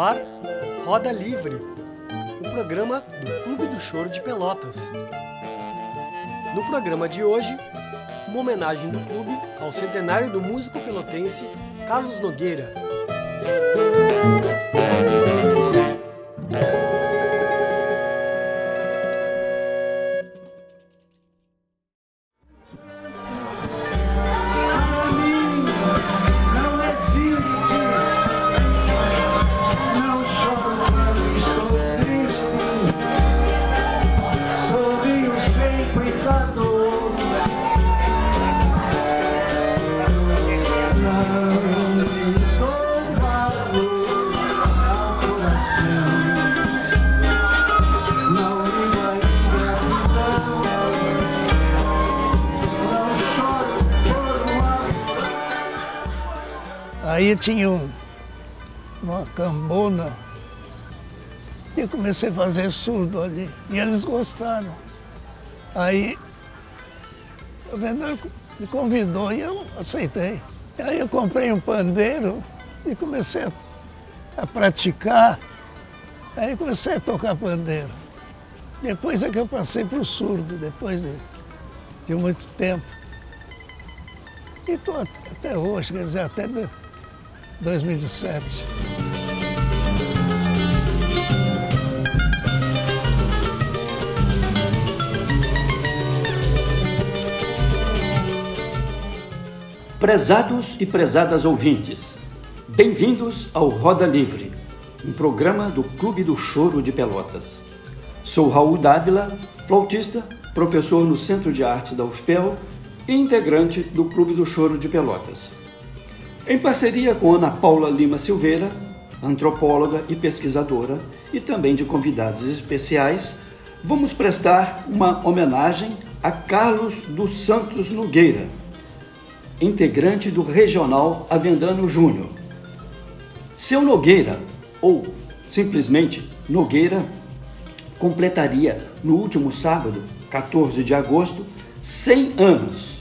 ar Roda Livre, o programa do Clube do Choro de Pelotas. No programa de hoje, uma homenagem do clube ao centenário do músico pelotense Carlos Nogueira. Aí tinha um, uma cambona e eu comecei a fazer surdo ali. E eles gostaram. Aí o vendedor me convidou e eu aceitei. Aí eu comprei um pandeiro e comecei a, a praticar. Aí comecei a tocar pandeiro. Depois é que eu passei para o surdo, depois de, de muito tempo. E estou até hoje, quer dizer, até 2007. Prezados e prezadas ouvintes, bem-vindos ao Roda Livre, um programa do Clube do Choro de Pelotas. Sou Raul Dávila, flautista, professor no Centro de Artes da UFPEL e integrante do Clube do Choro de Pelotas. Em parceria com Ana Paula Lima Silveira, antropóloga e pesquisadora, e também de convidados especiais, vamos prestar uma homenagem a Carlos dos Santos Nogueira, integrante do Regional Avendano Júnior. Seu Nogueira, ou simplesmente Nogueira, completaria no último sábado, 14 de agosto, 100 anos.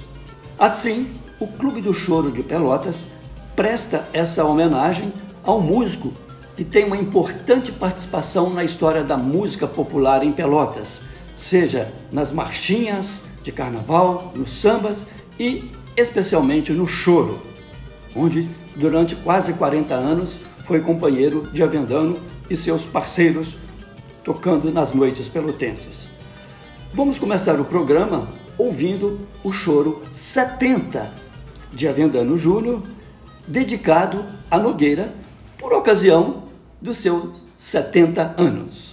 Assim, o Clube do Choro de Pelotas presta essa homenagem ao músico que tem uma importante participação na história da música popular em Pelotas, seja nas marchinhas de carnaval, nos sambas e especialmente no choro, onde durante quase 40 anos foi companheiro de Avendano e seus parceiros tocando nas noites pelotenses. Vamos começar o programa ouvindo o choro 70 de Avendano Júnior dedicado a Nogueira por ocasião dos seus 70 anos.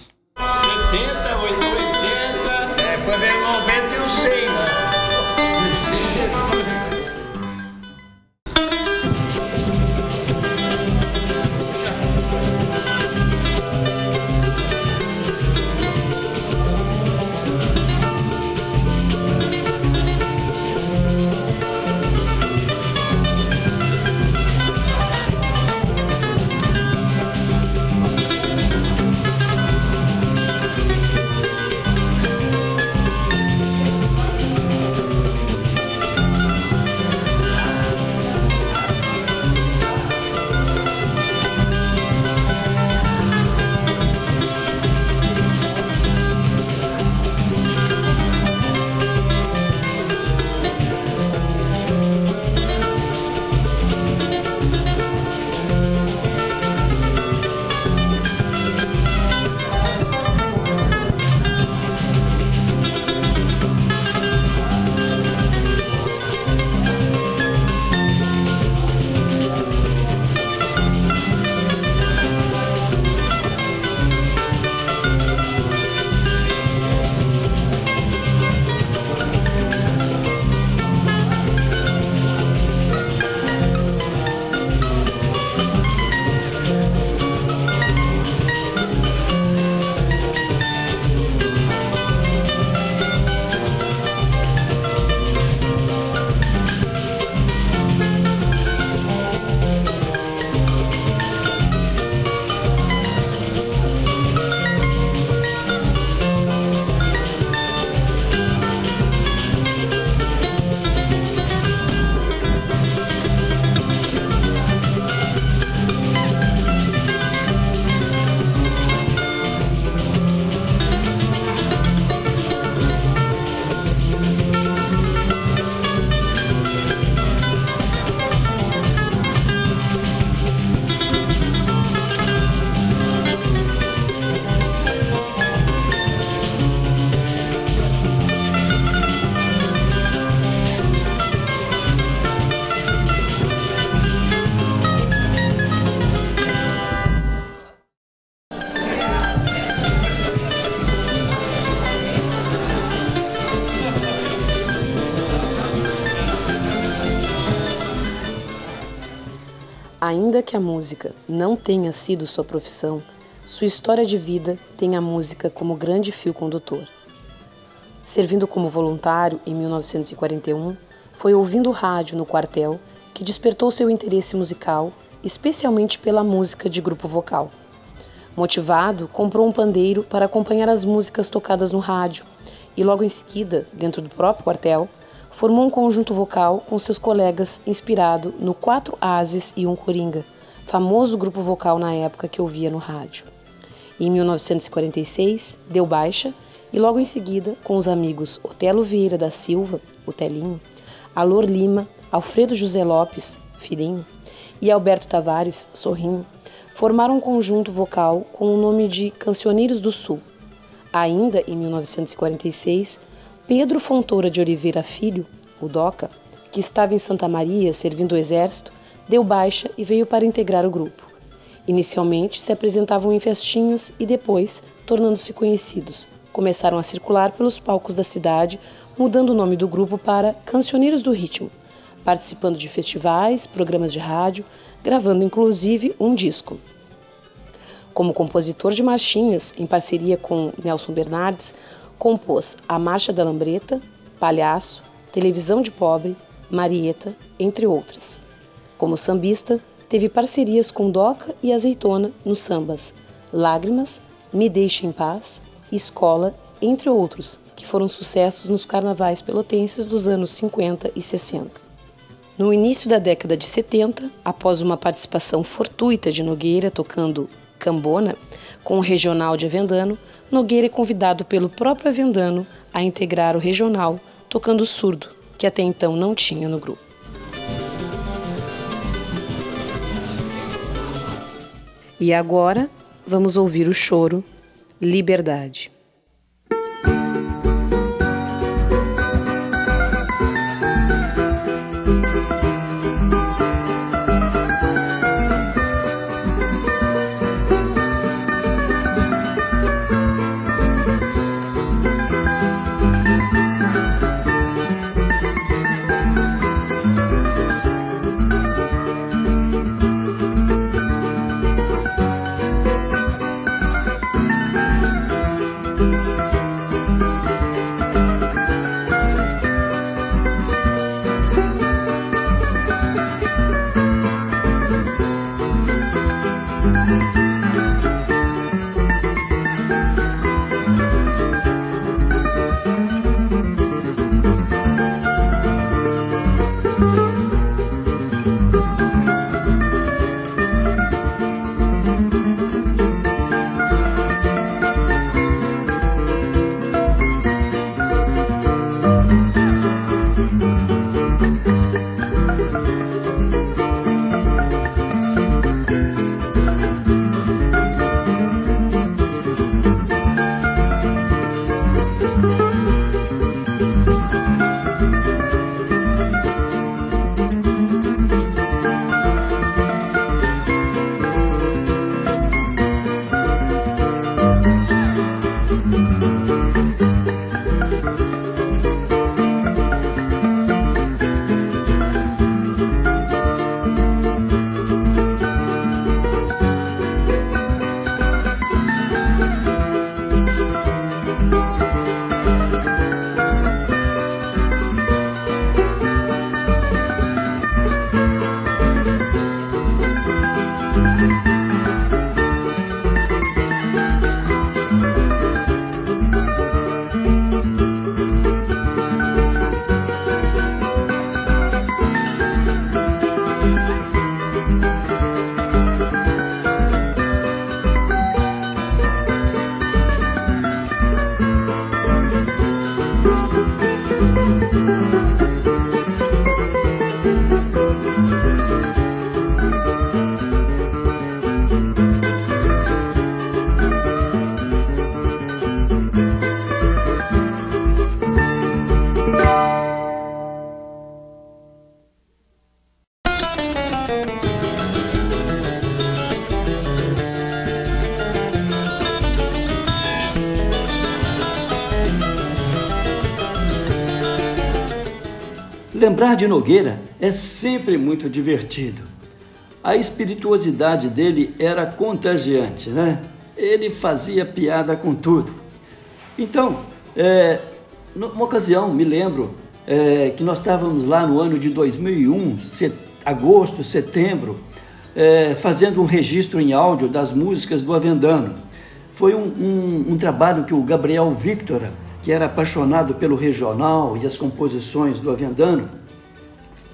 Ainda que a música não tenha sido sua profissão, sua história de vida tem a música como grande fio condutor. Servindo como voluntário em 1941, foi ouvindo rádio no quartel que despertou seu interesse musical, especialmente pela música de grupo vocal. Motivado, comprou um pandeiro para acompanhar as músicas tocadas no rádio e, logo em seguida, dentro do próprio quartel, formou um conjunto vocal com seus colegas inspirado no Quatro Ases e um Coringa, famoso grupo vocal na época que ouvia no rádio. Em 1946, deu baixa e logo em seguida, com os amigos Otelo Vieira da Silva, o Telinho, Alor Lima, Alfredo José Lopes, Filhinho, e Alberto Tavares, Sorrinho, formaram um conjunto vocal com o nome de Cancioneiros do Sul. Ainda em 1946, Pedro Fontoura de Oliveira Filho, o DOCA, que estava em Santa Maria servindo o exército, deu baixa e veio para integrar o grupo. Inicialmente se apresentavam em festinhas e depois, tornando-se conhecidos, começaram a circular pelos palcos da cidade, mudando o nome do grupo para Cancioneiros do Ritmo, participando de festivais, programas de rádio, gravando inclusive um disco. Como compositor de marchinhas, em parceria com Nelson Bernardes, compôs A Marcha da Lambreta, Palhaço, Televisão de Pobre, Marieta, entre outras. Como sambista, teve parcerias com Doca e Azeitona nos sambas Lágrimas, Me Deixe em Paz, Escola, entre outros, que foram sucessos nos carnavais pelotenses dos anos 50 e 60. No início da década de 70, após uma participação fortuita de Nogueira tocando Cambona com o regional de Avendano, Nogueira é convidado pelo próprio Avendano a integrar o regional tocando surdo, que até então não tinha no grupo. E agora vamos ouvir o choro Liberdade. De Nogueira é sempre muito divertido. a espirituosidade dele era contagiante, né? Ele fazia piada com tudo. Então, é, numa ocasião, me lembro é, que nós estávamos lá no ano de 2001, set, agosto, setembro, é, fazendo um registro em áudio das músicas do Avendano. Foi um, um, um trabalho que o Gabriel Victor, que era apaixonado pelo regional e as composições do Avendano,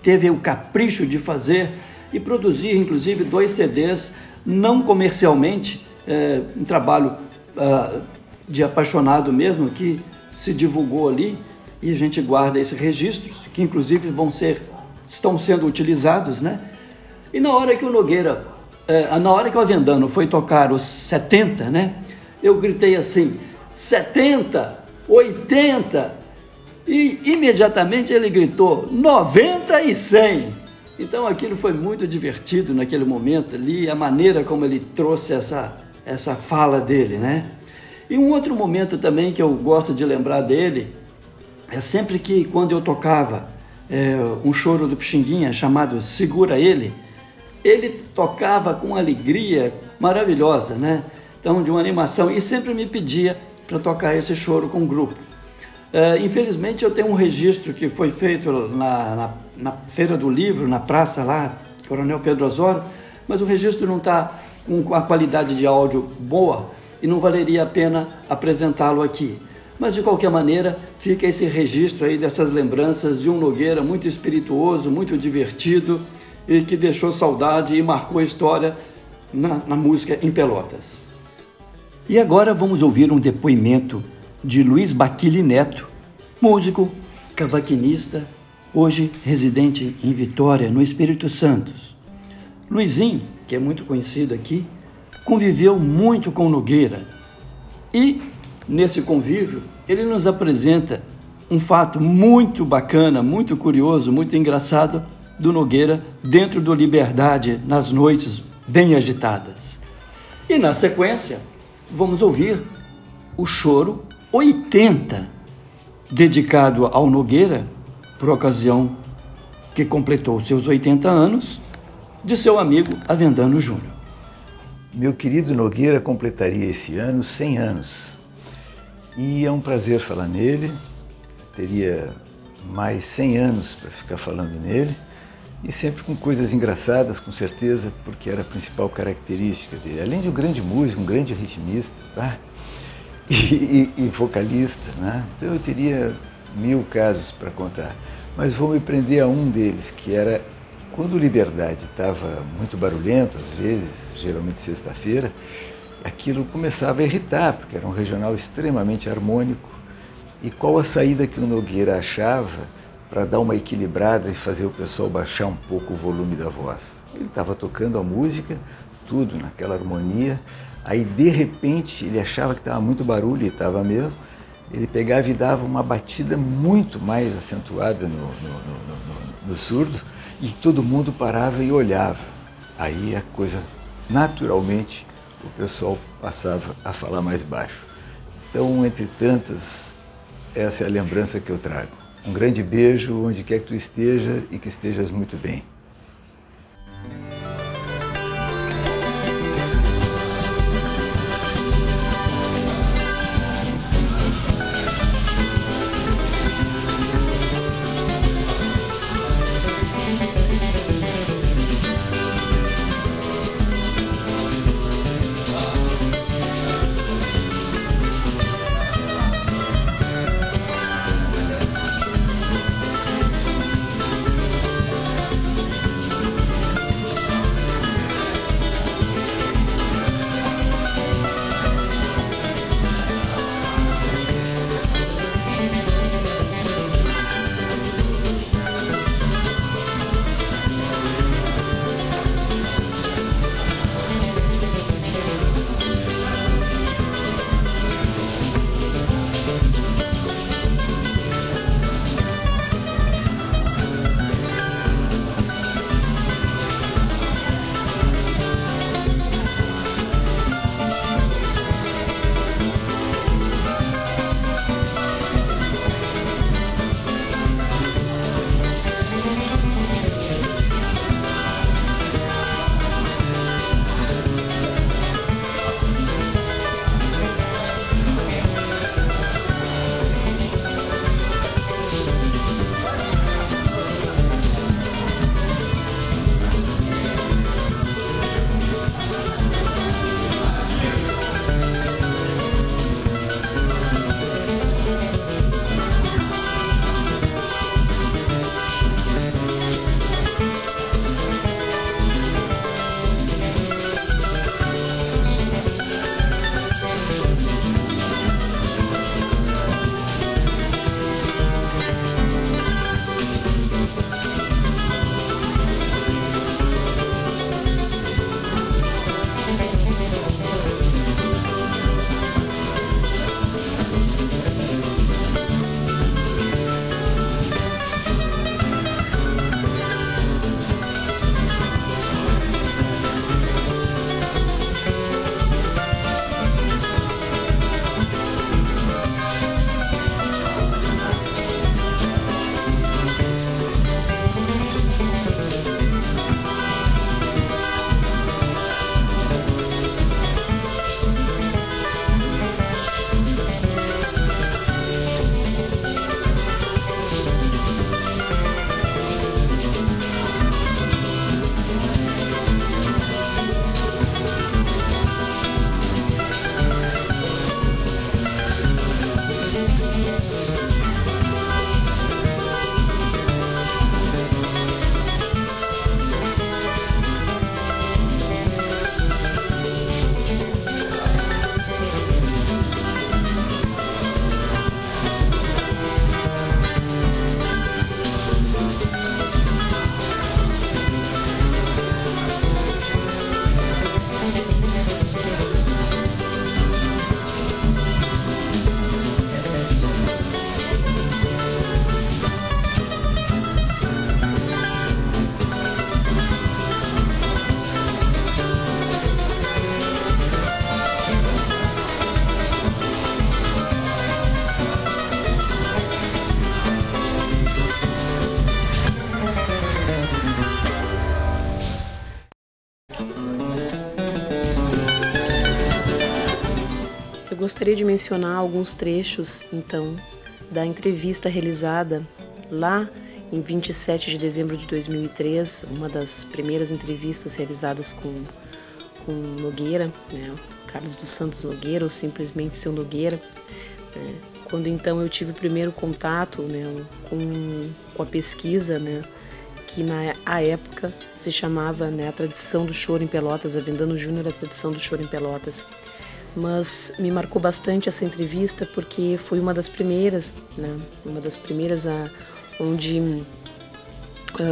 teve o capricho de fazer e produzir, inclusive, dois CDs, não comercialmente, é, um trabalho uh, de apaixonado mesmo, que se divulgou ali e a gente guarda esses registros, que inclusive vão ser, estão sendo utilizados, né? E na hora que o Nogueira, é, na hora que o Avendano foi tocar os 70, né? Eu gritei assim, 70, 80, e imediatamente ele gritou, 90 e 100. Então aquilo foi muito divertido naquele momento ali, a maneira como ele trouxe essa, essa fala dele, né? E um outro momento também que eu gosto de lembrar dele é sempre que quando eu tocava é, um choro do Pixinguinha chamado Segura Ele, ele tocava com alegria maravilhosa, né? Então, de uma animação, e sempre me pedia para tocar esse choro com o grupo. Uh, infelizmente, eu tenho um registro que foi feito na, na, na, Feira do Livro, na praça lá, Coronel Pedro Osório, mas o registro não está com a qualidade de áudio boa e não valeria a pena apresentá-lo aqui. Mas, de qualquer maneira, fica esse registro aí dessas lembranças de um Nogueira muito espirituoso, muito divertido, e que deixou saudade e marcou a história na, na música em Pelotas. E agora vamos ouvir um depoimento de Luiz Baquili Neto, músico, cavaquinista, hoje residente em Vitória, no Espírito Santo. Luizinho, que é muito conhecido aqui, conviveu muito com Nogueira e, nesse convívio, ele nos apresenta um fato muito bacana, muito curioso, muito engraçado do Nogueira dentro do Liberdade nas noites bem agitadas. E na sequência, vamos ouvir o choro 80, dedicado ao Nogueira, por ocasião que completou seus 80 anos, de seu amigo Avendano Júnior. Meu querido Nogueira completaria esse ano 100 anos. E é um prazer falar nele. Teria mais 100 anos para ficar falando nele e sempre com coisas engraçadas, com certeza, porque era a principal característica dele. Além de um grande músico, um grande ritmista tá? E, e, e vocalista, né? então eu teria mil casos para contar. Mas vou me prender a um deles, que era quando o Liberdade estava muito barulhento, às vezes, geralmente sexta-feira, aquilo começava a irritar, porque era um regional extremamente harmônico. E qual a saída que o Nogueira achava para dar uma equilibrada e fazer o pessoal baixar um pouco o volume da voz. Ele estava tocando a música, tudo naquela harmonia, aí de repente ele achava que estava muito barulho e estava mesmo, ele pegava e dava uma batida muito mais acentuada no, no, no, no surdo e todo mundo parava e olhava. Aí a coisa, naturalmente, o pessoal passava a falar mais baixo. Então, entre tantas, essa é a lembrança que eu trago. Um grande beijo onde quer que tu esteja e que estejas muito bem. Gostaria de mencionar alguns trechos, então, da entrevista realizada lá em 27 de dezembro de 2003, uma das primeiras entrevistas realizadas com, com Nogueira, né, Carlos dos Santos Nogueira, ou simplesmente seu Nogueira, né, quando então eu tive o primeiro contato né, com, com a pesquisa, né, que na a época se chamava né, a tradição do choro em Pelotas, a Vendano Júnior, a tradição do choro em Pelotas. Mas me marcou bastante essa entrevista porque foi uma das primeiras, né, uma das primeiras a, onde uh,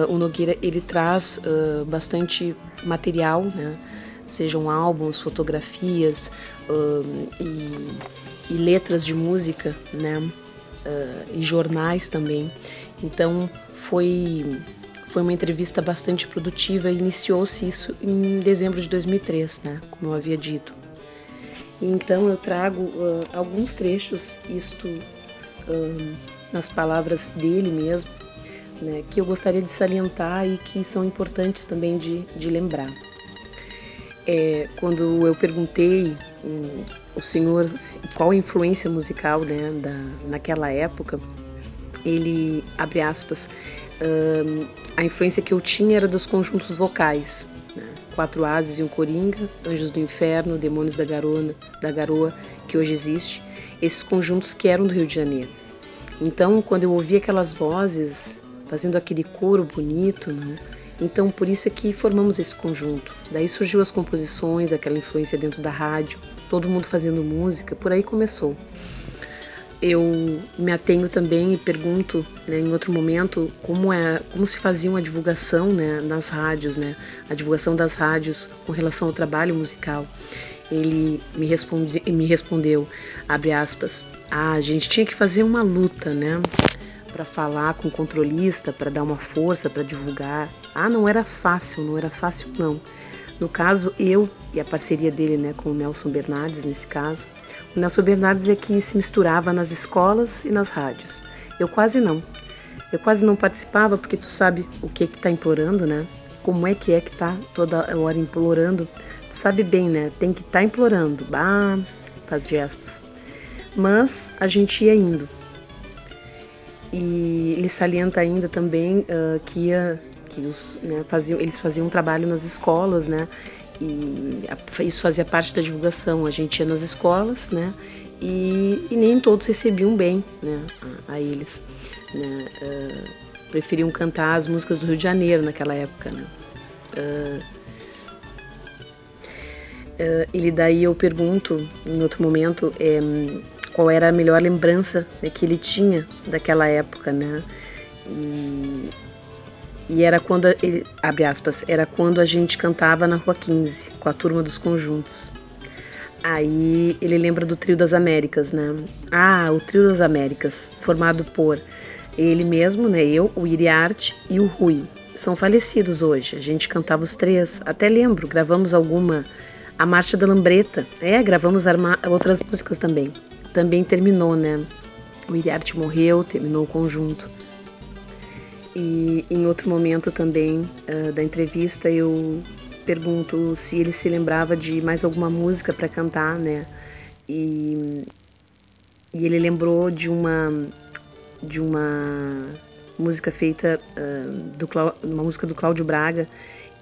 o Nogueira ele traz uh, bastante material, né, sejam álbuns, fotografias uh, e e letras de música, né? E jornais também. Então foi foi uma entrevista bastante produtiva e iniciou-se isso em dezembro de 2003, né? Como eu havia dito. Então eu trago uh, alguns trechos, isto uh, nas palavras dele mesmo, né? Que eu gostaria de salientar e que são importantes também de, de lembrar. É, quando eu perguntei um, o senhor qual a influência musical né, da, naquela época, ele abre aspas um, a influência que eu tinha era dos conjuntos vocais, quatro ases e um coringa, anjos do inferno, demônios da garona, da garoa que hoje existe, esses conjuntos que eram do Rio de Janeiro. Então, quando eu ouvi aquelas vozes fazendo aquele coro bonito, né, então por isso é que formamos esse conjunto. Daí surgiu as composições, aquela influência dentro da rádio todo mundo fazendo música, por aí começou. Eu me atenho também e pergunto, né, em outro momento, como é, como se fazia uma divulgação, né, nas rádios, né, a divulgação das rádios com relação ao trabalho musical. Ele me, responde, me respondeu, abre aspas, ah, a gente tinha que fazer uma luta, né, para falar com o controlista, para dar uma força, para divulgar. Ah, não era fácil, não era fácil não. No caso, eu e a parceria dele né, com o Nelson Bernardes, nesse caso. O Nelson Bernardes é que se misturava nas escolas e nas rádios. Eu quase não. Eu quase não participava porque tu sabe o que que tá implorando, né? Como é que é que tá toda hora implorando. Tu sabe bem, né? Tem que estar tá implorando. Ah, faz gestos. Mas a gente ia indo. E ele salienta ainda também uh, que ia que os, né, faziam, eles faziam um trabalho nas escolas, né? E isso fazia parte da divulgação. A gente ia nas escolas, né? E, e nem todos recebiam bem, né? A, a eles, né? Uh, preferiam cantar as músicas do Rio de Janeiro naquela época, né? Uh, uh, ele daí eu pergunto em outro momento é, qual era a melhor lembrança né, que ele tinha daquela época, né? E e era quando, ele, abre aspas, era quando a gente cantava na Rua 15, com a turma dos conjuntos. Aí ele lembra do Trio das Américas, né? Ah, o Trio das Américas, formado por ele mesmo, né? Eu, o Iriarte e o Rui. São falecidos hoje. A gente cantava os três. Até lembro, gravamos alguma. A Marcha da Lambreta. É, gravamos outras músicas também. Também terminou, né? O Iriarte morreu, terminou o conjunto. E em outro momento também uh, da entrevista eu pergunto se ele se lembrava de mais alguma música para cantar, né? E, e, ele lembrou de uma de uma música feita uh, do uma música do Cláudio Braga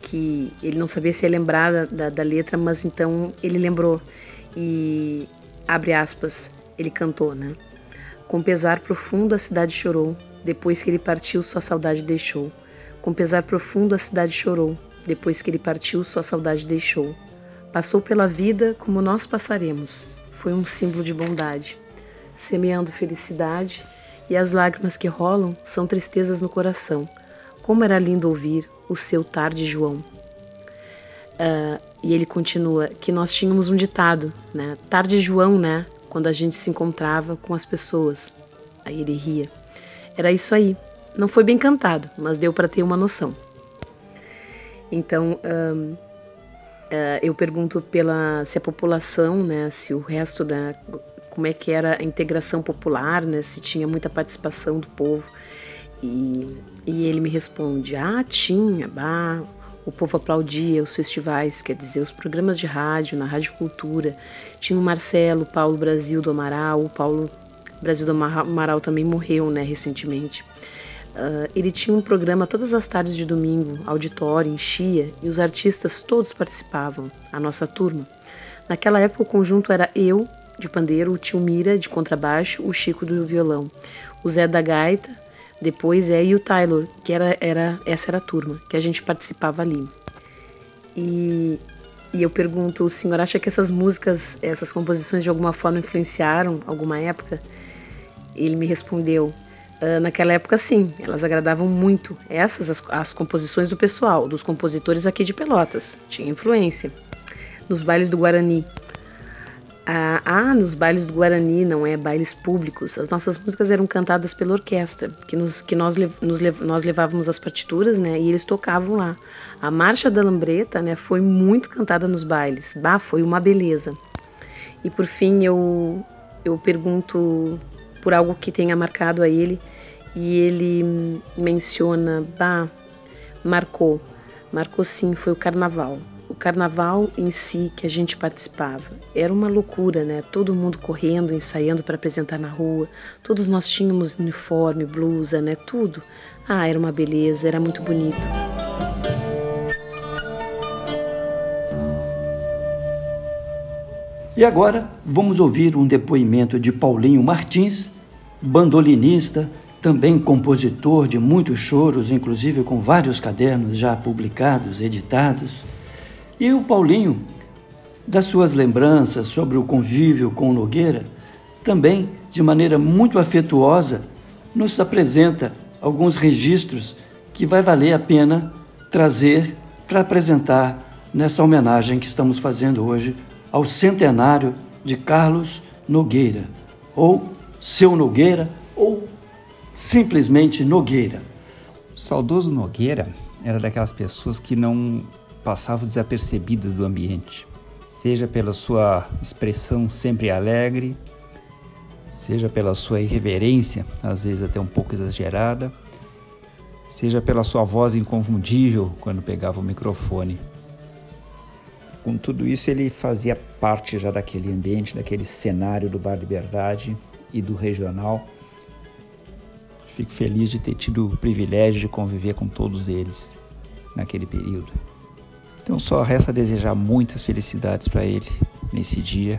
que ele não sabia se ia lembrar da, da, da letra, mas então ele lembrou e abre aspas ele cantou, né? Com pesar profundo a cidade chorou depois que ele partiu, sua saudade deixou. Com pesar profundo, a cidade chorou. Depois que ele partiu, sua saudade deixou. Passou pela vida como nós passaremos. Foi um símbolo de bondade, semeando felicidade, e as lágrimas que rolam são tristezas no coração. Como era lindo ouvir o seu tarde, João. Uh, e ele continua que nós tínhamos um ditado, né? Tarde, João, né? Quando a gente se encontrava com as pessoas. Aí ele ria. Era isso aí. Não foi bem cantado, mas deu para ter uma noção. Então, uh, eu pergunto pela se a população, né, se o resto da como é que era a integração popular, né, se tinha muita participação do povo. E, e ele me responde: "Ah, tinha, bah, O povo aplaudia os festivais, quer dizer, os programas de rádio, na Rádio Cultura. Tinha o Marcelo, Paulo Brasil do Amaral, o Paulo Brasil do Amaral também morreu, né, recentemente. Uh, ele tinha um programa todas as tardes de domingo, auditório, enchia, e os artistas todos participavam, a nossa turma. Naquela época o conjunto era eu, de pandeiro, o tio Mira, de contrabaixo, o Chico do violão, o Zé da gaita, depois é e o Taylor, que era, era essa era a turma, que a gente participava ali. E, e eu pergunto, o senhor acha que essas músicas, essas composições de alguma forma influenciaram alguma época? Ele me respondeu, ah, naquela época sim, elas agradavam muito. Essas, as, as composições do pessoal, dos compositores aqui de Pelotas, tinha influência. Nos bailes do Guarani, ah, ah, nos bailes do Guarani, não é? Bailes públicos. As nossas músicas eram cantadas pela orquestra, que, nos, que nós, nos, nós levávamos as partituras, né? E eles tocavam lá. A Marcha da Lambreta, né? Foi muito cantada nos bailes. Bah, foi uma beleza. E por fim, eu, eu pergunto por algo que tenha marcado a ele. E ele menciona, bah, marcou. Marcou sim, foi o carnaval o carnaval em si que a gente participava. Era uma loucura, né? Todo mundo correndo, ensaiando para apresentar na rua. Todos nós tínhamos uniforme, blusa, né? Tudo. Ah, era uma beleza, era muito bonito. E agora vamos ouvir um depoimento de Paulinho Martins, bandolinista, também compositor de muitos choros, inclusive com vários cadernos já publicados, editados. E o Paulinho, das suas lembranças sobre o convívio com Nogueira, também de maneira muito afetuosa, nos apresenta alguns registros que vai valer a pena trazer para apresentar nessa homenagem que estamos fazendo hoje ao centenário de Carlos Nogueira, ou seu Nogueira, ou simplesmente Nogueira. O saudoso Nogueira era daquelas pessoas que não passavam desapercebidas do ambiente, seja pela sua expressão sempre alegre, seja pela sua irreverência, às vezes até um pouco exagerada, seja pela sua voz inconfundível quando pegava o microfone. Com tudo isso, ele fazia parte já daquele ambiente, daquele cenário do Bar Liberdade e do regional. Fico feliz de ter tido o privilégio de conviver com todos eles naquele período. Então só resta desejar muitas felicidades para ele nesse dia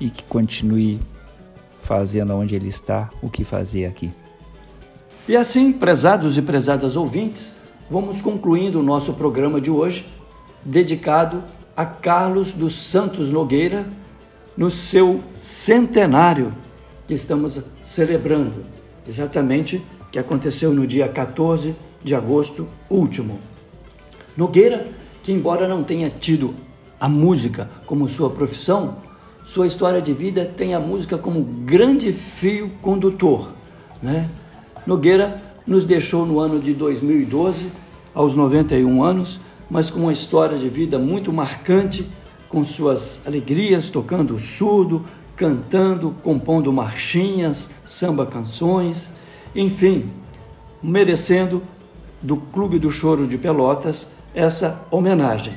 e que continue fazendo onde ele está o que fazer aqui. E assim, prezados e prezadas ouvintes, vamos concluindo o nosso programa de hoje, dedicado a Carlos dos Santos Nogueira, no seu centenário que estamos celebrando, exatamente que aconteceu no dia 14 de agosto último. Nogueira que, embora não tenha tido a música como sua profissão, sua história de vida tem a música como grande fio condutor. Né? Nogueira nos deixou no ano de 2012, aos 91 anos, mas com uma história de vida muito marcante, com suas alegrias, tocando surdo, cantando, compondo marchinhas, samba canções, enfim, merecendo do Clube do Choro de Pelotas essa homenagem.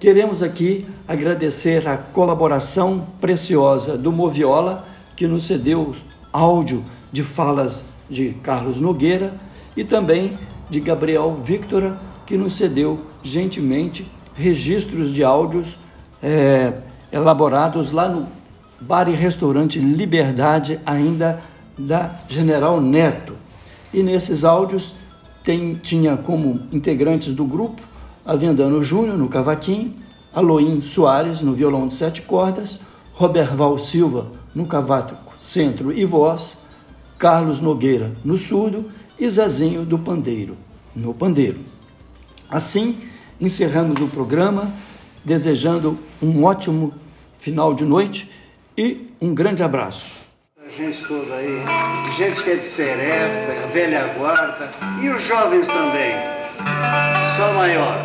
Queremos aqui agradecer a colaboração preciosa do Moviola, que nos cedeu áudio de falas de Carlos Nogueira, e também de Gabriel Victora, que nos cedeu gentilmente registros de áudios é, elaborados lá no bar e restaurante Liberdade, ainda da General Neto. E nesses áudios tem, tinha como integrantes do grupo Avendano Júnior no cavaquinho, Aloim Soares no violão de sete cordas, Roberval Silva no cavaco centro e voz, Carlos Nogueira no surdo e Zezinho do pandeiro no pandeiro. Assim, encerramos o programa desejando um ótimo final de noite e um grande abraço. Gente toda aí, gente que é de Seresta, velha guarda e os jovens também. Só maior.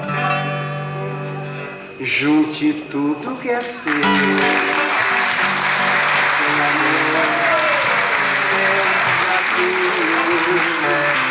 Junte tudo que é seu. Junte tudo que é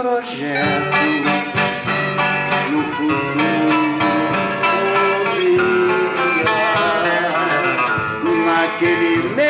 projeto no futuro. Naquele mesmo